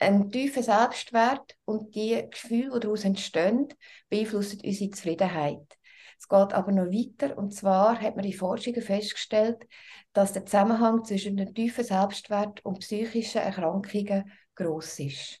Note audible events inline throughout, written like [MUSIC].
Ein tiefer Selbstwert und die Gefühle, die daraus entstehen, beeinflussen unsere Zufriedenheit. Es geht aber noch weiter und zwar hat man in Forschungen festgestellt, dass der Zusammenhang zwischen einem tiefen Selbstwert und psychischen Erkrankungen groß ist.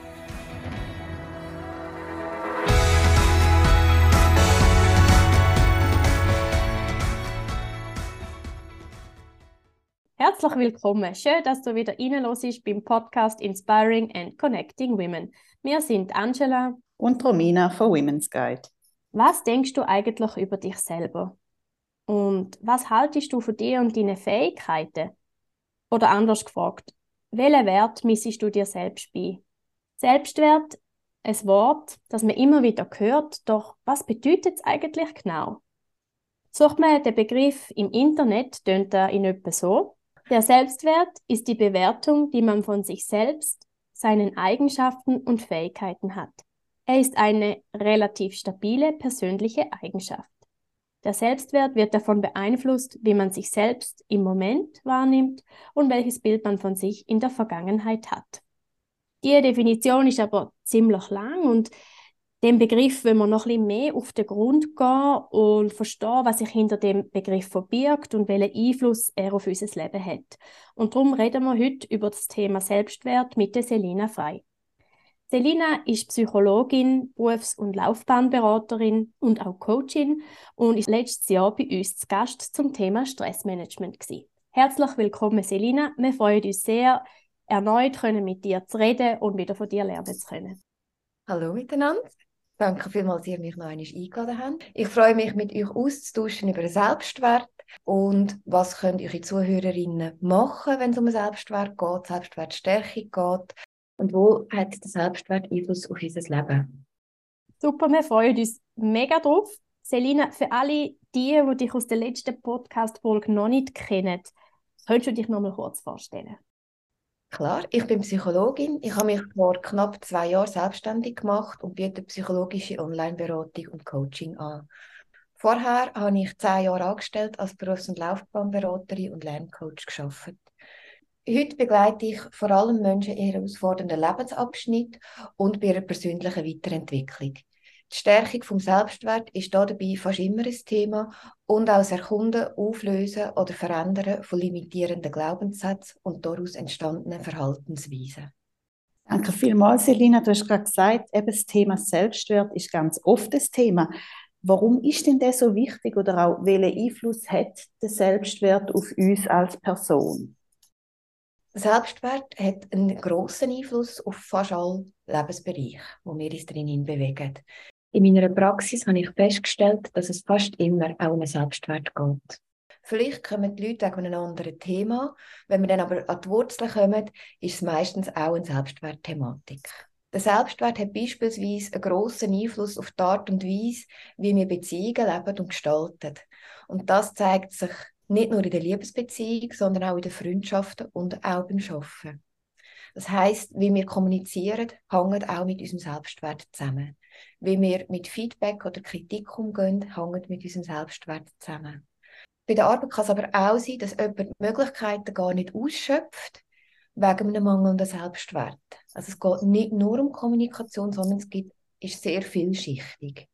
Herzlich willkommen. Schön, dass du wieder reinlässt beim Podcast Inspiring and Connecting Women. Wir sind Angela und Romina von Women's Guide. Was denkst du eigentlich über dich selber? Und was haltest du von dir und deinen Fähigkeiten? Oder anders gefragt, welchen Wert missest du dir selbst bei? Selbstwert, ein Wort, das man immer wieder hört, doch was bedeutet es eigentlich genau? Sucht man den Begriff im Internet, tönt er in etwa so. Der Selbstwert ist die Bewertung, die man von sich selbst, seinen Eigenschaften und Fähigkeiten hat. Er ist eine relativ stabile persönliche Eigenschaft. Der Selbstwert wird davon beeinflusst, wie man sich selbst im Moment wahrnimmt und welches Bild man von sich in der Vergangenheit hat. Die Definition ist aber ziemlich lang und dem Begriff wenn wir noch ein bisschen mehr auf den Grund gehen und verstehen, was sich hinter dem Begriff verbirgt und welchen Einfluss er auf unser Leben hat. Und darum reden wir heute über das Thema Selbstwert mit der Selina Frei. Selina ist Psychologin, Berufs- und Laufbahnberaterin und auch Coachin und ist letztes Jahr bei uns zu Gast zum Thema Stressmanagement gewesen. Herzlich willkommen, Selina. Wir freuen uns sehr, erneut können mit dir zu reden und wieder von dir lernen zu können. Hallo miteinander. Danke vielmals, dass ihr mich noch einmal eingeladen habt. Ich freue mich, mit euch auszutauschen über den Selbstwert und was können eure Zuhörerinnen machen, wenn es um Selbstwert geht, Selbstwertstärkung geht und wo hat der Selbstwert Einfluss auf unser Leben? Super, wir freuen uns mega drauf. Selina, für alle die, die dich aus der letzten Podcast-Folge noch nicht kennen, könntest du dich noch mal kurz vorstellen? Klar, ich bin Psychologin. Ich habe mich vor knapp zwei Jahren selbstständig gemacht und biete psychologische Online-Beratung und Coaching an. Vorher habe ich zehn Jahre angestellt als Berufs- und Laufbahnberaterin und Lerncoach geschafft. Heute begleite ich vor allem Menschen in herausfordernden Lebensabschnitt und bei ihrer persönlichen Weiterentwicklung. Die Stärkung vom Selbstwert ist dabei fast immer ein Thema und auch das Erkunden, Auflösen oder Verändern von limitierenden Glaubenssätzen und daraus entstandenen Verhaltensweisen. Danke vielmals, Selina. Du hast gerade gesagt, eben das Thema Selbstwert ist ganz oft das Thema. Warum ist denn das so wichtig oder auch welchen Einfluss hat der Selbstwert auf uns als Person? Der Selbstwert hat einen grossen Einfluss auf fast alle Lebensbereiche, wo wir uns drinnen bewegen. In meiner Praxis habe ich festgestellt, dass es fast immer auch um Selbstwert geht. Vielleicht kommen die Leute wegen einem anderen Thema. Wenn wir dann aber an die Wurzeln kommen, ist es meistens auch eine Selbstwertthematik. Der Selbstwert hat beispielsweise einen grossen Einfluss auf die Art und Weise, wie wir Beziehungen leben und gestalten. Und das zeigt sich nicht nur in der Liebesbeziehung, sondern auch in den Freundschaften und auch beim Arbeiten. Das heißt, wie wir kommunizieren, hängt auch mit unserem Selbstwert zusammen. Wie wir mit Feedback oder Kritik umgehen, hängt mit unserem Selbstwert zusammen. Bei der Arbeit kann es aber auch sein, dass jemand die Möglichkeiten gar nicht ausschöpft, wegen einem mangelnden Selbstwert. Also es geht nicht nur um Kommunikation, sondern es gibt, ist sehr vielschichtig.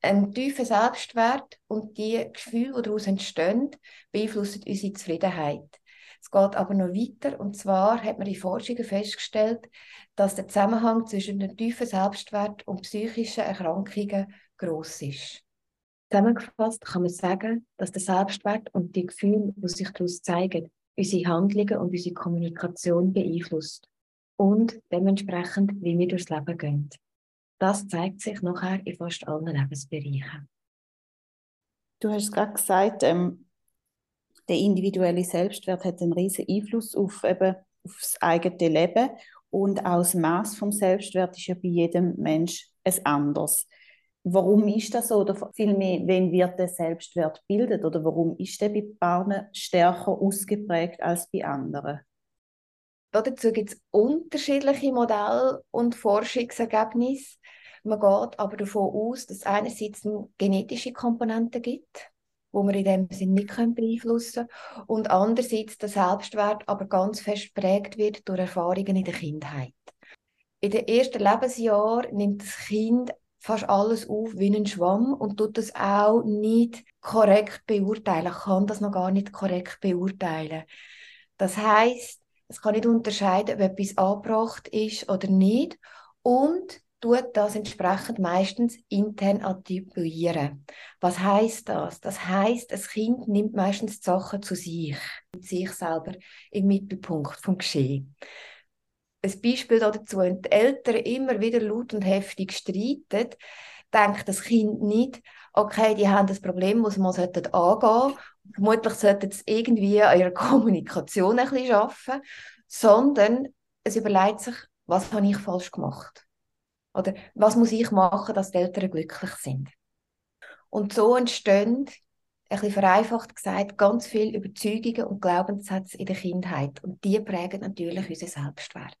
Ein tiefer Selbstwert und die Gefühle, die daraus entstehen, beeinflussen unsere Zufriedenheit. Es geht aber noch weiter und zwar hat man in Forschungen festgestellt, dass der Zusammenhang zwischen einem tiefen Selbstwert und psychischen Erkrankungen groß ist. Zusammengefasst kann man sagen, dass der Selbstwert und die Gefühle, die sich daraus zeigen, unsere Handlungen und unsere Kommunikation beeinflusst und dementsprechend, wie wir durchs Leben gehen. Das zeigt sich nachher in fast allen Lebensbereichen. Du hast gerade gesagt, ähm, der individuelle Selbstwert hat einen riesen Einfluss auf, eben, auf das eigene Leben und auch das Maß vom Selbstwert ist ja bei jedem Mensch ein anderes. Warum ist das so? Oder vielmehr, wenn wird der Selbstwert bildet? Oder warum ist der bei Paaren stärker ausgeprägt als bei anderen? Dazu gibt es unterschiedliche Modelle und Forschungsergebnisse. Man geht aber davon aus, dass es einerseits eine genetische Komponente gibt, wo man in dem Sinne nicht beeinflussen können, und andererseits der Selbstwert aber ganz fest geprägt wird durch Erfahrungen in der Kindheit. In den ersten Lebensjahren nimmt das Kind fast alles auf wie ein Schwamm und tut das auch nicht korrekt beurteilen, kann das noch gar nicht korrekt beurteilen. Das heißt, es kann nicht unterscheiden, ob etwas angebracht ist oder nicht und tut das entsprechend meistens intern artikulieren. Was heißt das? Das heißt, das Kind nimmt meistens die Sachen zu sich, sich selber im Mittelpunkt vom Geschehen. Ein Beispiel dazu, wenn die Eltern immer wieder laut und heftig streiten, denkt das Kind nicht, okay, die haben das Problem, das man angehen sollte. Vermutlich sollten sie irgendwie an ihrer Kommunikation ein bisschen arbeiten, sondern es überlegt sich, was habe ich falsch gemacht? Oder was muss ich machen, dass die Eltern glücklich sind? Und so entstehen, ein bisschen vereinfacht gesagt, ganz viele Überzeugungen und Glaubenssätze in der Kindheit. Und die prägen natürlich unseren Selbstwert.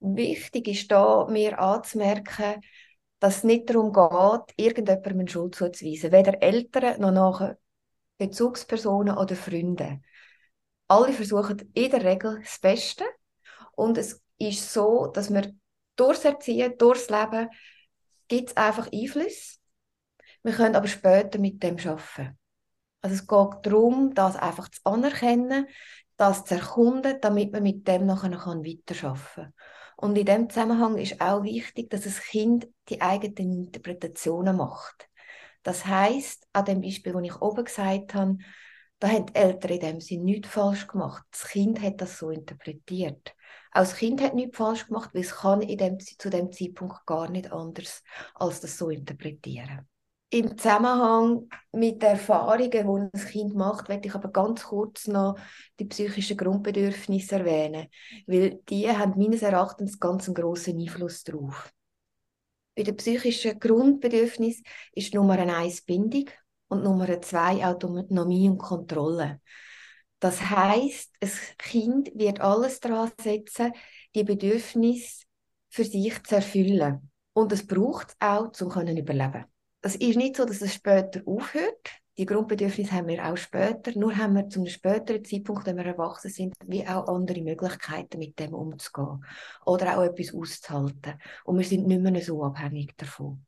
Wichtig ist da, mir anzumerken, dass es nicht darum geht, irgendjemandem Schuld zuzuweisen. Weder Eltern noch nachher Bezugspersonen oder Freunde. Alle versuchen in der Regel das Beste. Und es ist so, dass wir durchs Erziehen, durchs Leben, gibt es einfach Einfluss. Wir können aber später mit dem arbeiten. Also es geht darum, das einfach zu anerkennen, das zu erkunden, damit man mit dem nachher weiterarbeiten kann. Und in dem Zusammenhang ist auch wichtig, dass das Kind die eigenen Interpretationen macht. Das heißt, an dem Beispiel, das ich oben gesagt habe, da haben die Eltern in dem Sinne nichts falsch gemacht. Das Kind hat das so interpretiert. Auch das Kind hat nichts falsch gemacht, weil es kann in dem, zu dem Zeitpunkt gar nicht anders als das so interpretieren. Im Zusammenhang mit den Erfahrungen, die das Kind macht, werde ich aber ganz kurz noch die psychischen Grundbedürfnisse erwähnen, weil die haben meines Erachtens ganz einen grossen Einfluss darauf. Bei den psychischen Grundbedürfnissen ist Nummer eins Bindung und Nummer zwei Autonomie und Kontrolle. Das heißt, ein Kind wird alles daran setzen, die Bedürfnisse für sich zu erfüllen. Und es braucht es auch, um zu überleben. Es ist nicht so, dass es später aufhört. Die Grundbedürfnisse haben wir auch später. Nur haben wir zu einem späteren Zeitpunkt, wenn wir erwachsen sind, wie auch andere Möglichkeiten, mit dem umzugehen. Oder auch etwas auszuhalten. Und wir sind nicht mehr so abhängig davon.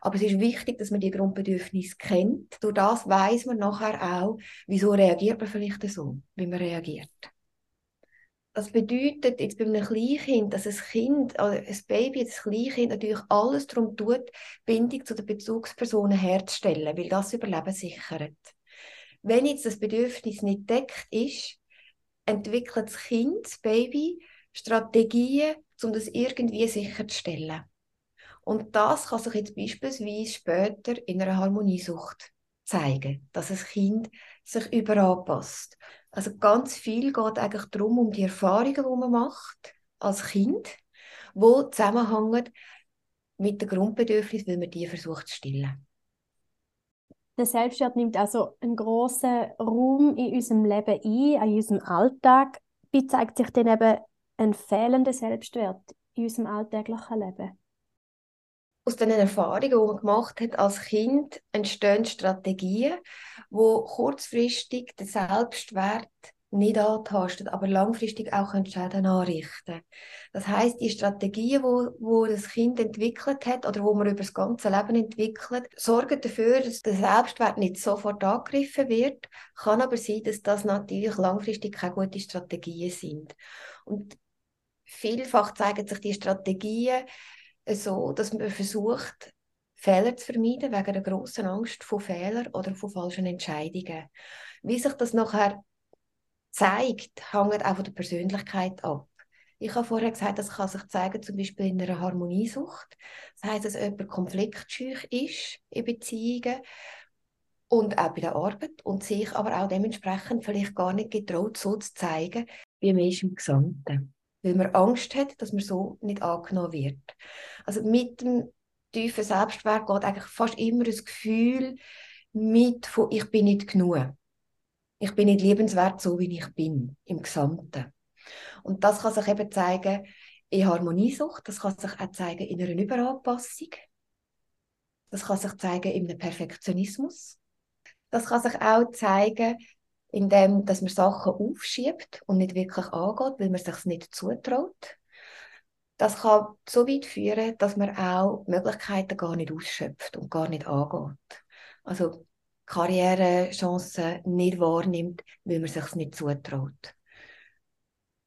Aber es ist wichtig, dass man die Grundbedürfnisse kennt. Durch das weiß man nachher auch, wieso reagiert man vielleicht so, wie man reagiert. Das bedeutet jetzt bei einem Kleinkind, dass ein Kind, also ein Baby, das Kleinkind natürlich alles darum tut, Bindung zu den Bezugspersonen herzustellen, weil das Überleben sichert. Wenn jetzt das Bedürfnis nicht deckt ist, entwickelt das Kind, das Baby, Strategien, um das irgendwie sicherzustellen. Und das kann sich jetzt beispielsweise später in einer Harmoniesucht zeigen, dass das Kind sich überanpasst. Also ganz viel geht eigentlich darum, um die Erfahrungen, die man macht als Kind, wo zusammenhängen mit den Grundbedürfnissen, weil man die versucht zu stillen. Der Selbstwert nimmt also einen großen Raum in unserem Leben ein, in unserem Alltag. Wie zeigt sich denn eben ein fehlender Selbstwert in unserem alltäglichen Leben? Aus den Erfahrungen, die man gemacht hat als Kind, entstehen Strategien, wo kurzfristig den Selbstwert nicht antastet, aber langfristig auch Schäden anrichten Das heißt, die Strategien, wo, wo das Kind entwickelt hat oder wo man über das ganze Leben entwickelt, sorgen dafür, dass der Selbstwert nicht sofort angegriffen wird. Kann aber sein, dass das natürlich langfristig keine gute Strategien sind. Und vielfach zeigen sich die Strategien so, dass man versucht, Fehler zu vermeiden, wegen der großen Angst vor Fehlern oder von falschen Entscheidungen. Wie sich das nachher zeigt, hängt auch von der Persönlichkeit ab. Ich habe vorher gesagt, das kann sich zeigen, zum Beispiel in einer Harmoniesucht. Das heißt, dass jemand konfliktscheu ist in Beziehungen und auch bei der Arbeit und sich aber auch dementsprechend vielleicht gar nicht getraut, so zu zeigen, wie man ist im Gesamten. Weil man Angst hat, dass man so nicht angenommen wird. Also mit dem tiefen Selbstwert geht eigentlich fast immer das Gefühl mit von ich bin nicht genug. Ich bin nicht liebenswert, so wie ich bin, im Gesamten. Und das kann sich eben zeigen in Harmoniesucht, das kann sich auch zeigen in einer Überanpassung, das kann sich zeigen in einem Perfektionismus, das kann sich auch zeigen, indem dass man Sachen aufschiebt und nicht wirklich angeht, weil man sich nicht zutraut. Das kann so weit führen, dass man auch Möglichkeiten gar nicht ausschöpft und gar nicht angeht. Also Karrierechancen nicht wahrnimmt, weil man sich nicht zutraut.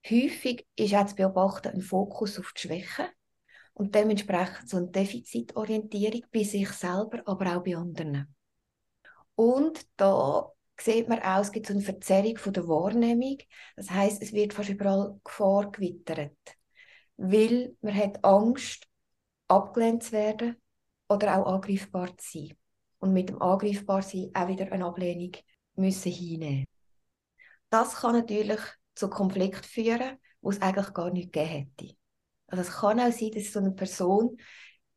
Häufig ist auch zu beobachten ein Fokus auf die Schwächen und dementsprechend so eine Defizitorientierung bei sich selber, aber auch bei anderen. Und da sieht man auch, es gibt so eine Verzerrung von der Wahrnehmung. Das heißt, es wird fast überall Gefahr gewittert, weil man hat Angst, abgelehnt zu werden oder auch angreifbar zu sein. Und mit dem angreifbar sein auch wieder eine Ablehnung müssen hinnehmen. Das kann natürlich zu Konflikt führen, wo es eigentlich gar nicht gegeben hätte. Also es kann auch sein, dass so eine Person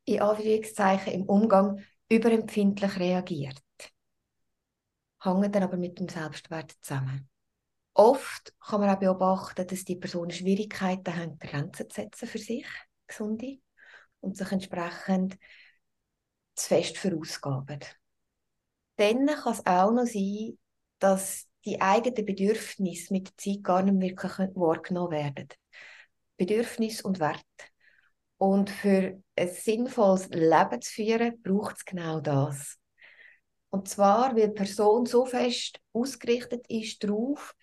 in Anführungszeichen im Umgang überempfindlich reagiert hängen dann aber mit dem Selbstwert zusammen. Oft kann man auch beobachten, dass die Personen Schwierigkeiten haben, Grenzen zu setzen für sich, gesunde, und sich entsprechend zu fest verausgaben. Dann kann es auch noch sein, dass die eigenen Bedürfnisse mit der Zeit gar nicht wirklich wahrgenommen werden. Bedürfnis und Wert. Und für ein sinnvolles Leben zu führen, braucht es genau das. Und zwar, weil die Person so fest ausgerichtet ist darauf,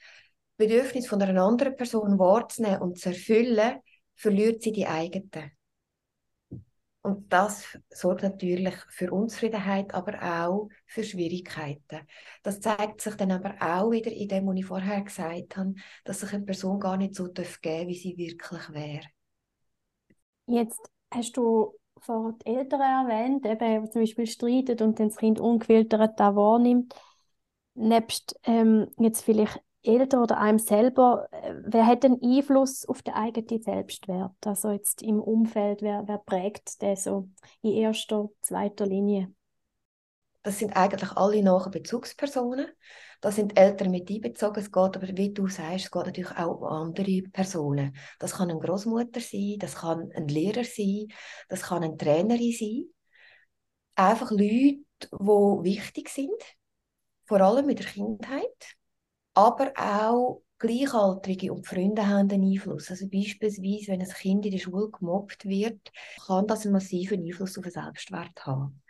Bedürfnisse von einer anderen Person wahrzunehmen und zu erfüllen, verliert sie die eigenen. Und das sorgt natürlich für Unzufriedenheit, aber auch für Schwierigkeiten. Das zeigt sich dann aber auch wieder in dem, was ich vorher gesagt habe, dass sich eine Person gar nicht so geben darf, wie sie wirklich wäre. Jetzt hast du vorhin die Eltern erwähnt, eben, zum Beispiel streiten und dann das Kind ungefiltert da wahrnimmt. Nebst ähm, jetzt vielleicht Eltern oder einem selber, äh, wer hat den Einfluss auf den eigenen Selbstwert? Also jetzt im Umfeld, wer, wer prägt den so in erster, zweiter Linie? Das sind eigentlich alle nahe Bezugspersonen. Da sind Eltern mit einbezogen. Es geht aber, wie du sagst, es geht natürlich auch um andere Personen. Das kann eine Großmutter sein, das kann ein Lehrer sein, das kann eine Trainerin sein. Einfach Leute, die wichtig sind, vor allem in der Kindheit, aber auch Gleichaltrige und Freunde haben einen Einfluss. Also beispielsweise, wenn ein Kind in der Schule gemobbt wird, kann das einen massiven Einfluss auf den Selbstwert haben.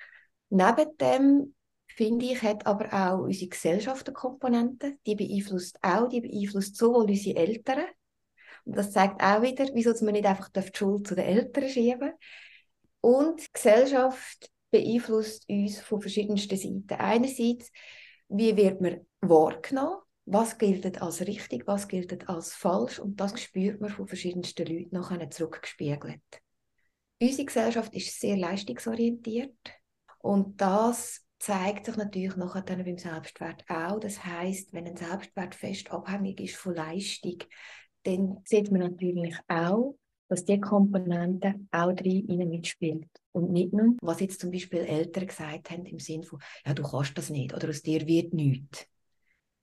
Neben dem finde ich, hat aber auch unsere Gesellschaft eine Komponente. Die beeinflusst auch, die beeinflusst sowohl unsere Eltern, und das zeigt auch wieder, wieso man nicht einfach die Schuld zu den Eltern schieben Und die Gesellschaft beeinflusst uns von verschiedensten Seiten. Einerseits, wie wird man wahrgenommen? Was gilt als richtig, was gilt als falsch? Und das spürt man von verschiedensten Leuten nachher zurückgespiegelt. Unsere Gesellschaft ist sehr leistungsorientiert. Und das zeigt sich natürlich nachher dann beim Selbstwert auch. Das heißt, wenn ein Selbstwert fest abhängig ist von Leistung, dann sieht man natürlich auch, dass die Komponente auch drin mitspielt. Und nicht nur, was jetzt zum Beispiel Eltern gesagt haben, im Sinne von, ja, du kannst das nicht oder aus dir wird nichts.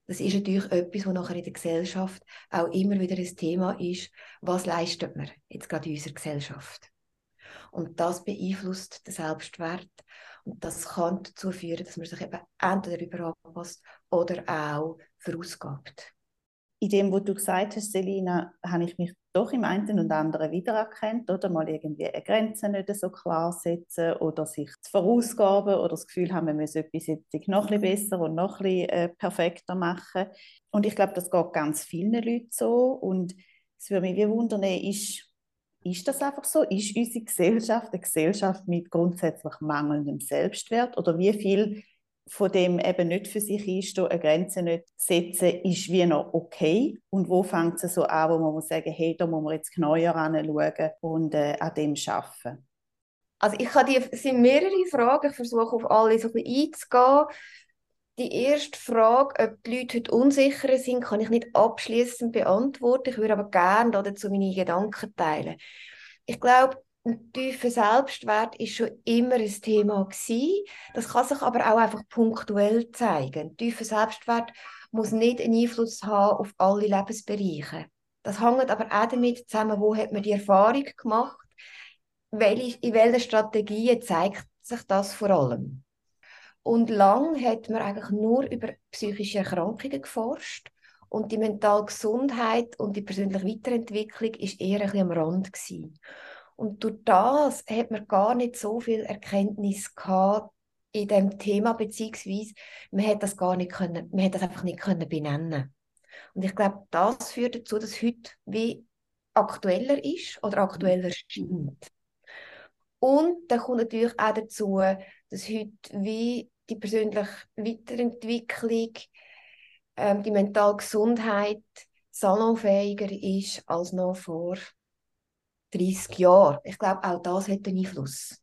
Das ist natürlich etwas, was nachher in der Gesellschaft auch immer wieder ein Thema ist. Was leistet man jetzt gerade in unserer Gesellschaft? Und das beeinflusst den Selbstwert und das kann dazu führen, dass man sich eben entweder überanpasst oder auch verausgabt. In dem, was du gesagt hast, Selina, habe ich mich doch im einen und anderen wiedererkannt, oder mal irgendwie eine Grenze nicht so klar setzen oder sich zu verausgaben oder das Gefühl haben, wir müssen etwas jetzt noch ein bisschen besser und noch ein bisschen äh, perfekter machen. Und ich glaube, das geht ganz vielen Leuten so und es würde mich wie wundern, ist ist das einfach so? Ist unsere Gesellschaft eine Gesellschaft mit grundsätzlich mangelndem Selbstwert? Oder wie viel von dem eben nicht für sich ist, eine Grenze nicht setzen, ist wie noch okay? Und wo fängt es so an, wo man muss sagen, hey, da muss man jetzt genauer anschauen und äh, an dem arbeiten? Also ich habe die, es sind mehrere Fragen, ich versuche auf alle so ein bisschen einzugehen. Die erste Frage, ob die Leute heute unsicherer sind, kann ich nicht abschließend beantworten. Ich würde aber gerne dazu meine Gedanken teilen. Ich glaube, ein tiefer Selbstwert ist schon immer ein Thema gewesen. Das kann sich aber auch einfach punktuell zeigen. Ein tiefer Selbstwert muss nicht einen Einfluss haben auf alle Lebensbereiche. Das hängt aber auch damit zusammen, wo hat man die Erfahrung gemacht, welche, in welchen Strategien zeigt sich das vor allem. Und lang hat man eigentlich nur über psychische Erkrankungen geforscht und die mentale Gesundheit und die persönliche Weiterentwicklung ist eher ein bisschen am Rand gewesen. Und durch das hat man gar nicht so viel Erkenntnis gehabt in dem Thema beziehungsweise man hat das gar nicht können, man hat das einfach nicht können benennen. Und ich glaube, das führt dazu, dass heute wie aktueller ist oder aktueller scheint. Und dann kommt natürlich auch dazu, dass heute wie die persönliche Weiterentwicklung, ähm, die mentale Gesundheit salonfähiger ist als noch vor 30 Jahren. Ich glaube, auch das hat einen Einfluss.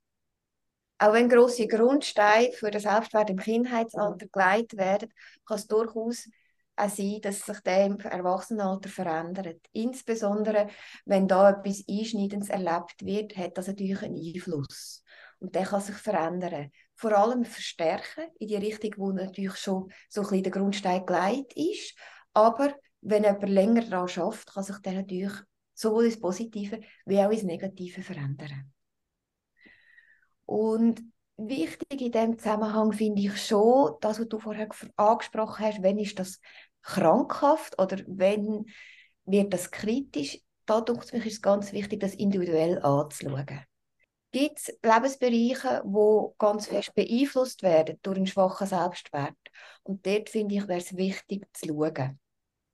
Auch wenn grosse Grundsteine für den Selbstwert im Kindheitsalter gelegt werden, kann es durchaus auch sein, dass sich der im Erwachsenenalter verändert. Insbesondere, wenn da etwas Einschneidendes erlebt wird, hat das natürlich einen Einfluss. Und der kann sich verändern. Vor allem verstärken, in die Richtung, wo natürlich schon so ein bisschen der Grundstein gelegt ist. Aber wenn jemand länger daran schafft, kann sich der natürlich sowohl ins Positive wie auch ins Negative verändern. Und wichtig in dem Zusammenhang finde ich schon, das, was du vorher angesprochen hast, wenn ist das krankhaft oder wenn wird das kritisch, da denke ich, ist es ganz wichtig, das individuell anzuschauen. Gibt es Lebensbereiche, die ganz fest beeinflusst werden durch einen schwachen Selbstwert? Und dort finde ich, wäre es wichtig zu schauen.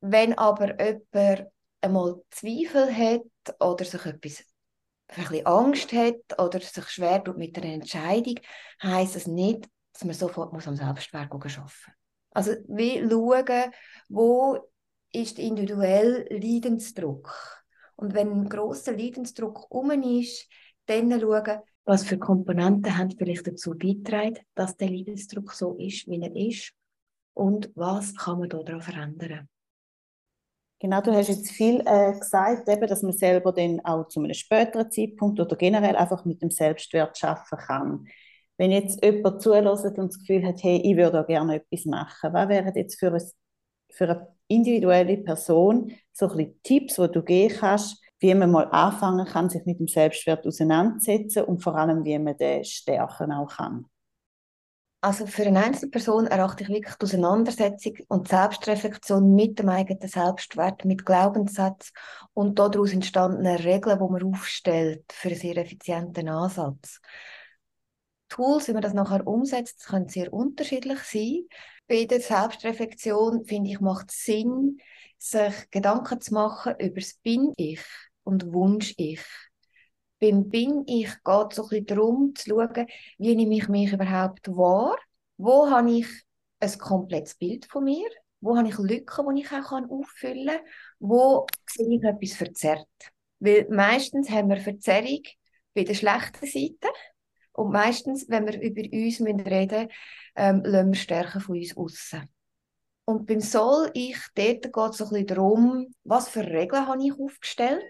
Wenn aber jemand einmal Zweifel hat oder sich etwas ein Angst hat oder sich schwer tut mit einer Entscheidung, heisst das nicht, dass man sofort muss am Selbstwert arbeiten muss. Also wie schauen, wo ist individuell Leidensdruck. Und wenn ein grosser Leidensdruck um ist, dann schauen, was für Komponenten haben vielleicht dazu beitragen, dass der Leidensdruck so ist, wie er ist und was kann man daran verändern. Genau, du hast jetzt viel äh, gesagt, eben, dass man selber dann auch zu einem späteren Zeitpunkt oder generell einfach mit dem Selbstwert schaffen kann. Wenn jetzt jemand zulässt und das Gefühl hat, hey, ich würde auch gerne etwas machen, was wären jetzt für, ein, für eine individuelle Person so ein Tipps, die du geben kannst, wie man mal anfangen kann, sich mit dem Selbstwert auseinanderzusetzen und vor allem, wie man den stärken auch kann? Also für eine Einzelperson erachte ich wirklich die Auseinandersetzung und Selbstreflexion mit dem eigenen Selbstwert, mit Glaubenssätzen und daraus entstandene Regeln, die man aufstellt für einen sehr effizienten Ansatz. Tools, wie man das nachher umsetzt, können sehr unterschiedlich sein. Bei der Selbstreflexion, finde ich, macht es Sinn, sich Gedanken zu machen über das Bin-Ich und Wunsch-Ich beim Bin ich geht es so ein bisschen darum, zu schauen, wie nehme ich mich überhaupt wahr, wo habe ich ein komplettes Bild von mir, wo habe ich Lücken, die ich auch auffüllen kann, wo sehe ich etwas verzerrt. Weil meistens haben wir Verzerrung bei der schlechten Seite und meistens, wenn wir über uns reden müssen, ähm, lassen wir Stärken von uns aussen. Und beim Soll ich, dort geht es so ein bisschen darum, was für Regeln habe ich aufgestellt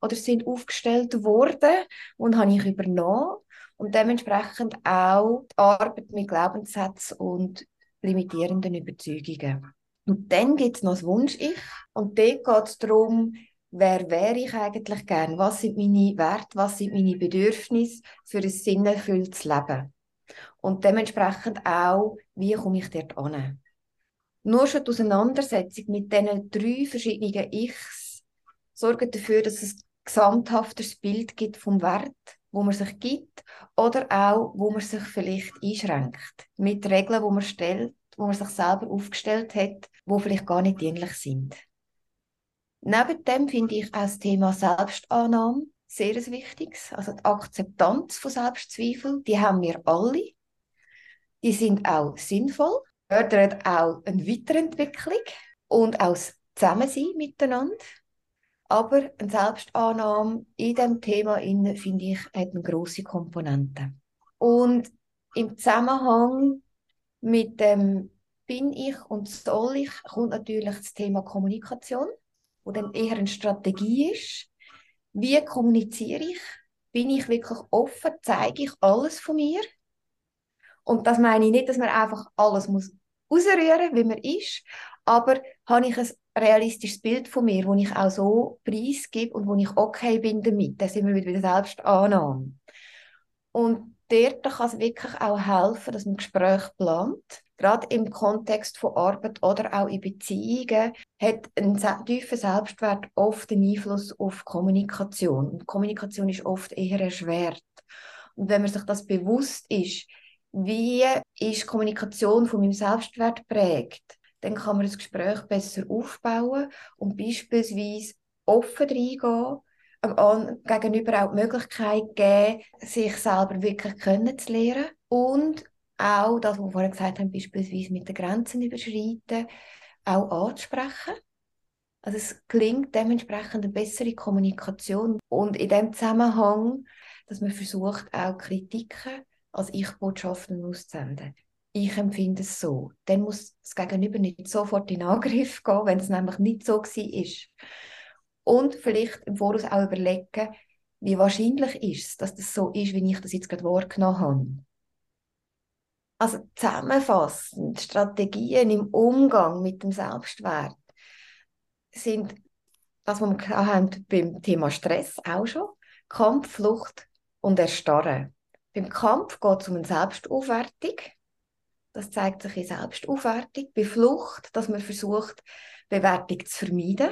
oder sind aufgestellt worden und habe ich übernommen und dementsprechend auch die Arbeit mit Glaubenssätzen und limitierenden Überzeugungen. Und dann gibt es noch das Wunsch-Ich und dort geht es darum, wer wäre ich eigentlich gern, was sind meine Werte, was sind meine Bedürfnisse für ein sinnerfülltes Leben. Und dementsprechend auch, wie komme ich dort an. Nur schon die Auseinandersetzung mit diesen drei verschiedenen Ichs sorgt dafür, dass es gesamthafteres Bild gibt vom Wert, wo man sich gibt oder auch, wo man sich vielleicht einschränkt. Mit Regeln, wo man stellt, wo man sich selber aufgestellt hat, wo vielleicht gar nicht dienlich sind. Neben dem finde ich auch das Thema Selbstannahme sehr ein wichtiges. Also die Akzeptanz von Selbstzweifel, die haben wir alle. Die sind auch sinnvoll, fördern auch eine Weiterentwicklung und auch das Zusammensein miteinander. Aber eine Selbstannahme in diesem Thema, finde ich, hat eine grosse Komponente. Und im Zusammenhang mit dem bin ich und soll ich, kommt natürlich das Thema Kommunikation, wo dann eher eine Strategie ist. Wie kommuniziere ich? Bin ich wirklich offen? Zeige ich alles von mir? Und das meine ich nicht, dass man einfach alles muss rausrühren, wie man ist, aber habe ich ein realistisches Bild von mir, wo ich auch so preisgebe und wo ich okay bin damit. Da sind wir wieder Selbstannahme. Und dort kann es wirklich auch helfen, dass man Gespräch plant. Gerade im Kontext von Arbeit oder auch in Beziehungen hat ein tiefer Selbstwert oft einen Einfluss auf Kommunikation. Und Kommunikation ist oft eher erschwert. Und wenn man sich das bewusst ist, wie ist Kommunikation von meinem Selbstwert prägt, dann kann man das Gespräch besser aufbauen und beispielsweise offen reingehen, am Gegenüber auch die Möglichkeit geben, sich selber wirklich kennenzulernen und auch das, was wir vorhin gesagt haben, beispielsweise mit den Grenzen überschreiten, auch anzusprechen. Also es klingt dementsprechend eine bessere Kommunikation und in dem Zusammenhang, dass man versucht, auch Kritiken als Ich-Botschaften auszusenden. Ich empfinde es so. Dann muss das Gegenüber nicht sofort in Angriff gehen, wenn es nämlich nicht so war. Und vielleicht im Voraus auch überlegen, wie wahrscheinlich ist es, dass das so ist, wie ich das jetzt gerade wahrgenommen habe. Also zusammenfassend, Strategien im Umgang mit dem Selbstwert sind das, was wir beim Thema Stress auch schon, Kampf, Flucht und Erstarren. Beim Kampf geht es um eine Selbstaufwertung. Das zeigt sich in Selbstaufwertung. Bei Flucht, dass man versucht, Bewertung zu vermeiden.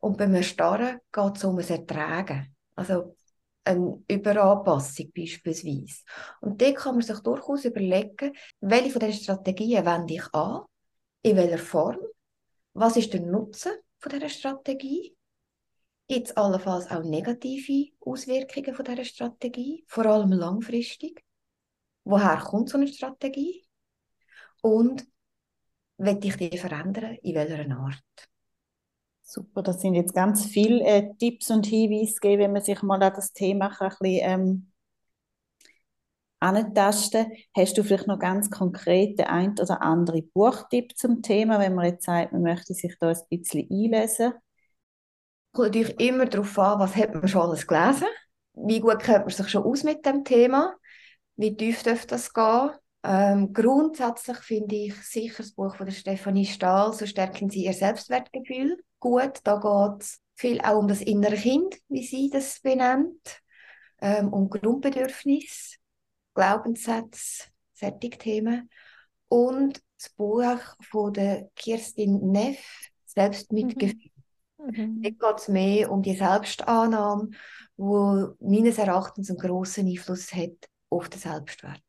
Und beim Erstarren geht es um ein Ertragen. Also eine Überanpassung beispielsweise. Und da kann man sich durchaus überlegen, welche von diesen Strategien wende ich an, in welcher Form, was ist der Nutzen von dieser Strategie Gibt es allenfalls auch negative Auswirkungen von dieser Strategie, vor allem langfristig? Woher kommt so eine Strategie? Und will ich die verändern? In welcher Art? Super, das sind jetzt ganz viele äh, Tipps und Hinweise, gegeben, wenn man sich mal an das Thema ein bisschen ähm, antasten. Hast du vielleicht noch ganz konkret den ein oder andere Buchtipp zum Thema, wenn man jetzt sagt, man möchte sich da ein bisschen einlesen? Kommt natürlich immer darauf an, was hat man schon alles gelesen, wie gut kennt man sich schon aus mit dem Thema, wie tief dürfte das gehen. Ähm, grundsätzlich finde ich sicher das Buch von der Stefanie Stahl, so stärken sie ihr Selbstwertgefühl gut. Da geht es viel auch um das innere Kind, wie sie das benennt, ähm, um Grundbedürfnisse, Glaubenssätze, solche Themen. Und das Buch von der Kirstin Neff, Selbstmitgefühl. Mhm. Mhm. Dort geht es mehr um die Selbstannahme, wo meines Erachtens einen grossen Einfluss hat auf den Selbstwert.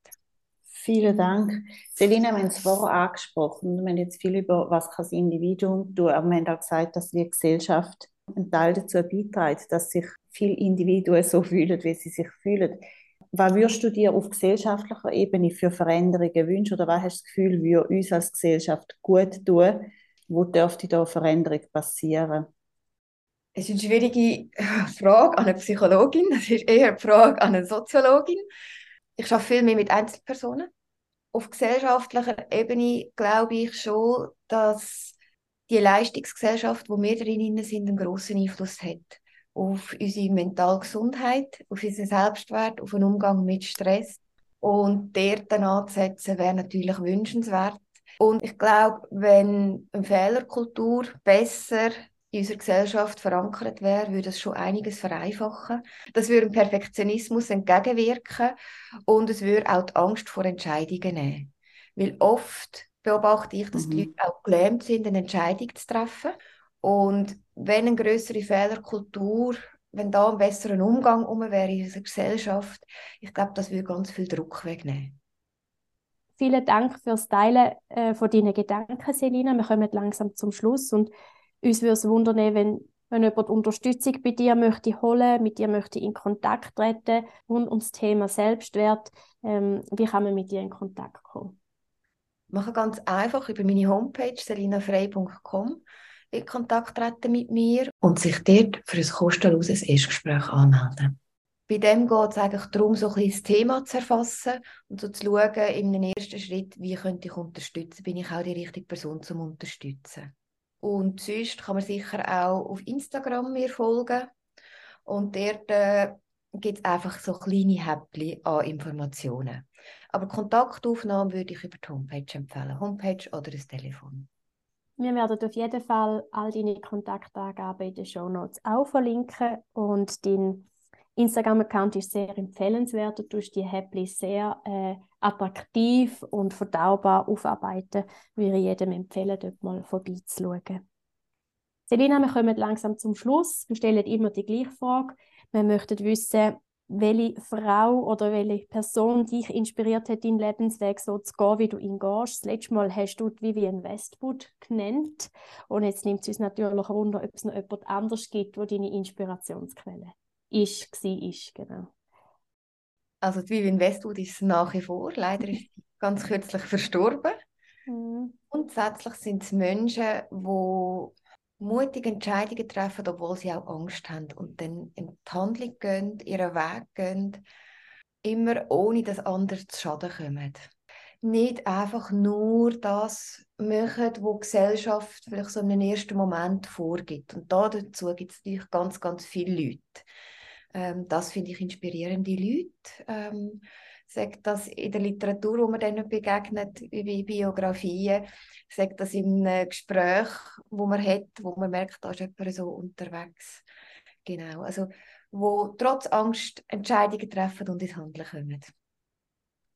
Vielen Dank. Selina, wir haben es vorher angesprochen. Wir haben jetzt viel über, was kann das Individuum tun, aber wir haben auch gesagt, dass wir Gesellschaft einen Teil dazu beiträgt, dass sich viele Individuen so fühlen, wie sie sich fühlen. Was würdest du dir auf gesellschaftlicher Ebene für Veränderungen wünschen oder was hast du das Gefühl, würde uns als Gesellschaft gut tun? Wo dürfte da Veränderung passieren? Es ist eine schwierige Frage an eine Psychologin. Es ist eher eine Frage an eine Soziologin. Ich arbeite viel mehr mit Einzelpersonen. Auf gesellschaftlicher Ebene glaube ich schon, dass die Leistungsgesellschaft, wo wir drin sind, einen grossen Einfluss hat auf unsere mentale Gesundheit, auf unseren Selbstwert, auf den Umgang mit Stress. Und dort anzusetzen, wäre natürlich wünschenswert. Und ich glaube, wenn eine Fehlerkultur besser in unserer Gesellschaft verankert wäre, würde das schon einiges vereinfachen. Das würde dem Perfektionismus entgegenwirken und es würde auch die Angst vor Entscheidungen nehmen. Weil oft beobachte ich, dass mhm. die Leute auch gelähmt sind, eine Entscheidung zu treffen. Und wenn eine größere Fehlerkultur, wenn da ein besserer Umgang um wäre in unserer Gesellschaft, ich glaube, das würde ganz viel Druck wegnehmen. Vielen Dank fürs Teilen äh, von deinen Gedanken, Selina. Wir kommen langsam zum Schluss und uns würde es wundern, wenn, wenn jemand Unterstützung bei dir möchte holen, mit dir möchte in Kontakt treten rund ums Thema Selbstwert. Ähm, wie kann man mit dir in Kontakt kommen? Mache ganz einfach über meine Homepage selinafrei.com in Kontakt treten mit mir und sich dort für ein kostenloses Erstgespräch anmelden. bei dem geht es eigentlich darum, so ein bisschen das Thema zu erfassen und so zu schauen, in einem ersten Schritt, wie könnte ich unterstützen, bin ich auch die richtige Person zum Unterstützen. Und sonst kann man sicher auch auf Instagram mir folgen und dort äh, gibt es einfach so kleine Häppchen an Informationen. Aber Kontaktaufnahmen würde ich über die Homepage empfehlen, Homepage oder das Telefon. Wir werden auf jeden Fall all deine Kontaktangaben in den Show Notes auch verlinken und dein Instagram-Account ist sehr empfehlenswert. Du tust die Häppchen sehr äh, attraktiv und verdaubar aufarbeiten. Würde ich jedem empfehlen, dort mal vorbeizuschauen. Selina, wir kommen langsam zum Schluss. Wir stellen immer die gleiche Frage. Wir möchten wissen, welche Frau oder welche Person dich inspiriert hat, deinen Lebensweg so zu gehen, wie du ihn gehst. Das letzte Mal hast du Vivian Westwood genannt. Und jetzt nimmt es uns natürlich Wunder, ob es noch jemand anders gibt, wo deine Inspirationsquelle ist, war, ist, genau. Also die Vivian Westwood ist nach wie vor. Leider ist sie [LAUGHS] ganz kürzlich verstorben. Mhm. Grundsätzlich sind es Menschen, die mutige Entscheidungen treffen, obwohl sie auch Angst haben und dann in die Handlung gehen, ihren Weg gehen, immer ohne dass andere zu Schaden kommen. Nicht einfach nur das machen, was die Gesellschaft vielleicht so in einem ersten Moment vorgibt. Und da dazu gibt es natürlich ganz, ganz viele Leute. Ähm, das finde ich inspirierende Leute. Ähm, sagt das in der Literatur, wo man dann begegnet, wie Biografien, sagt das in einem Gespräch, wo man hat, wo man merkt, da ist jemand so unterwegs. Genau, also wo trotz Angst Entscheidungen treffen und ins Handeln kommen.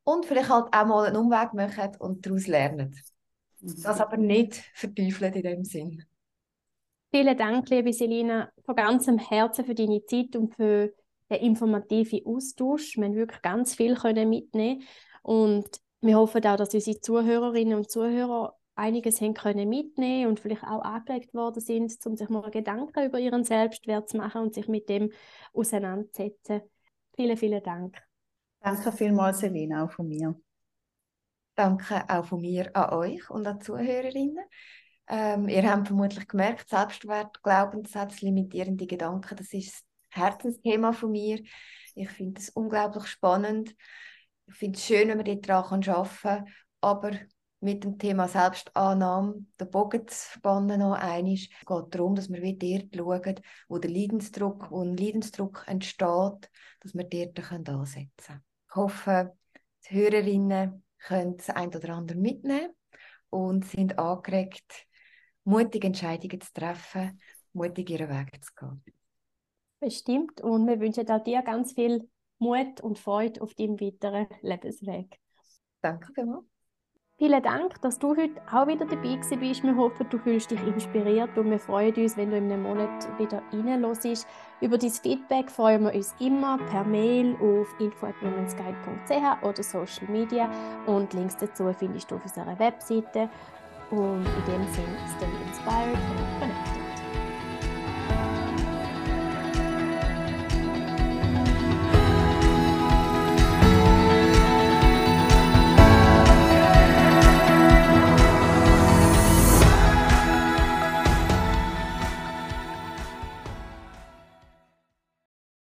Und vielleicht halt auch mal einen Umweg machen und daraus lernen. Das aber nicht verteufeln in dem Sinn. Vielen Dank, liebe Selina, von ganzem Herzen für deine Zeit und für den informativen Austausch. Wir haben wirklich ganz viel können mitnehmen und wir hoffen auch, dass unsere Zuhörerinnen und Zuhörer einiges haben können mitnehmen und vielleicht auch angeregt worden sind, um sich mal Gedanken über ihren Selbstwert zu machen und sich mit dem auseinanderzusetzen. Vielen, vielen Dank. Danke vielmals, Selina, auch von mir. Danke auch von mir an euch und an die Zuhörerinnen. Ähm, ihr habt vermutlich gemerkt, Selbstwert, Glaubenssätze, limitierende Gedanken, das ist das Herzensthema von mir. Ich finde es unglaublich spannend. Ich finde es schön, wenn man daran arbeiten kann, aber mit dem Thema Selbstannahme den Bogen zu spannen noch. Es geht darum, dass wir wieder dort schauen, wo der Leidensdruck, wo ein Leidensdruck entsteht, dass wir dort ansetzen können. Ich hoffe, die Hörerinnen können das ein oder andere mitnehmen und sind angeregt, mutige Entscheidungen zu treffen, mutig ihren Weg zu gehen. Bestimmt. Und wir wünschen auch dir ganz viel Mut und Freude auf deinem weiteren Lebensweg. Danke vielmals. Vielen Dank, dass du heute auch wieder dabei bist. Wir hoffen, du fühlst dich inspiriert und wir freuen uns, wenn du in einem Monat wieder reinlässt. Über dein Feedback freuen wir uns immer per Mail auf info.womensguide.ch oder Social Media und Links dazu findest du auf unserer Webseite. Und in dem Sinne, stay inspired and connected.